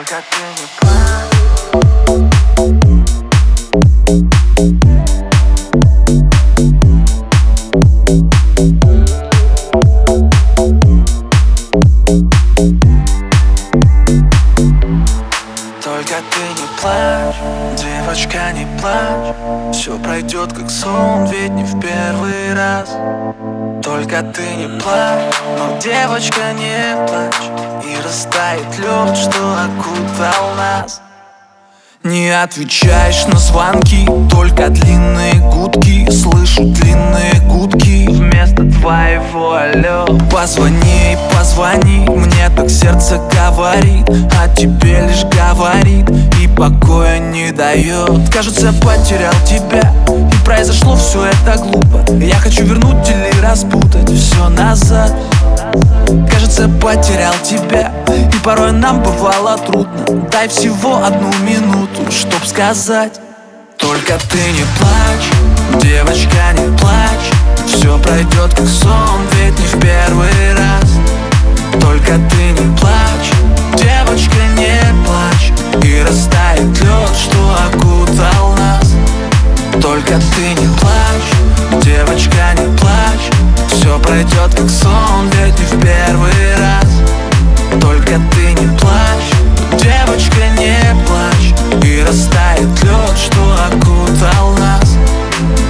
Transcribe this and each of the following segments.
Только ты девочка, не плачь. Все пройдет как сон, ведь не в первый раз. Только ты не плачь, но девочка, не плачь. И растает лед, что окутал нас. Не отвечаешь на звонки, только длинные гудки. Слышу длинные гудки. Вместо твоего алло Позвони, позвони, мне так сердце говорит А тебе лишь говорит покоя не дает. Кажется, потерял тебя. И произошло все это глупо. Я хочу вернуть или распутать все назад. Кажется, потерял тебя. И порой нам бывало трудно. Дай всего одну минуту, чтоб сказать. Только ты не плачь, девочка, не плачь. Все пройдет как сон, ведь не в первый как сон, ведь не в первый раз. Только ты не плачь, девочка, не плачь. И растает лед, что окутал нас.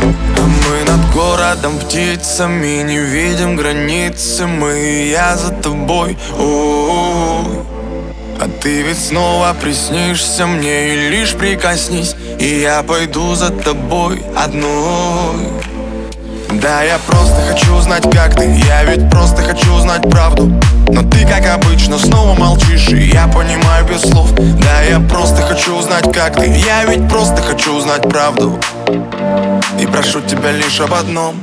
А мы над городом птицами Не видим границы. Мы и я за тобой. О-о-о. А ты ведь снова приснишься мне И лишь прикоснись И я пойду за тобой одной да, я просто хочу знать, как ты. Я ведь просто хочу знать правду. Но ты, как обычно, снова молчишь И я понимаю без слов. Да, я просто хочу узнать, как ты. Я ведь просто хочу узнать правду. И прошу тебя лишь об одном.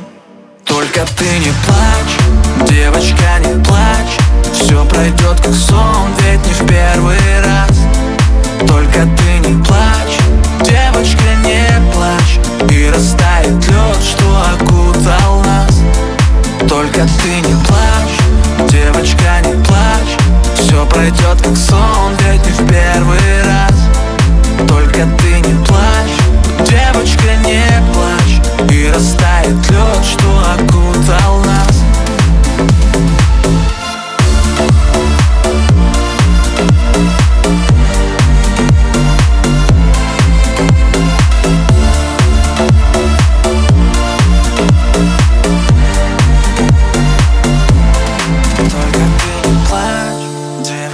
Только ты не плачь, девочка, не плачь. Все пройдет как сон, ведь не в первый раз. Только ты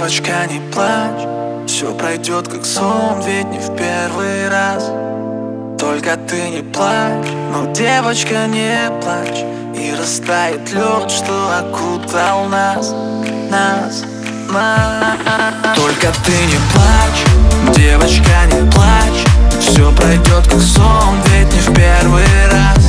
девочка, не плачь. Все пройдет как сон, ведь не в первый раз. Только ты не плачь, но девочка, не плачь. И растает лед, что окутал нас, нас, нас. Только ты не плачь, девочка, не плачь. Все пройдет как сон, ведь не в первый раз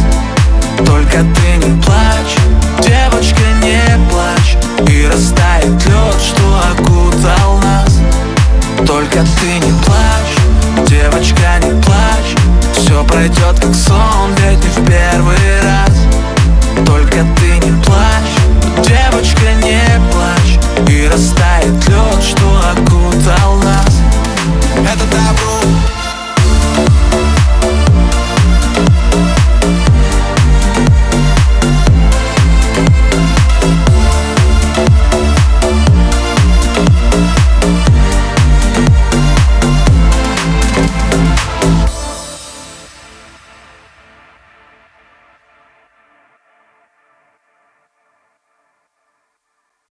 Только ты не плачь, девочка, не плачь. Все пройдет как сон, ведь не в первый раз. Только ты не плачь, девочка, не плачь. И растает лед, что окутал нас. Это табу,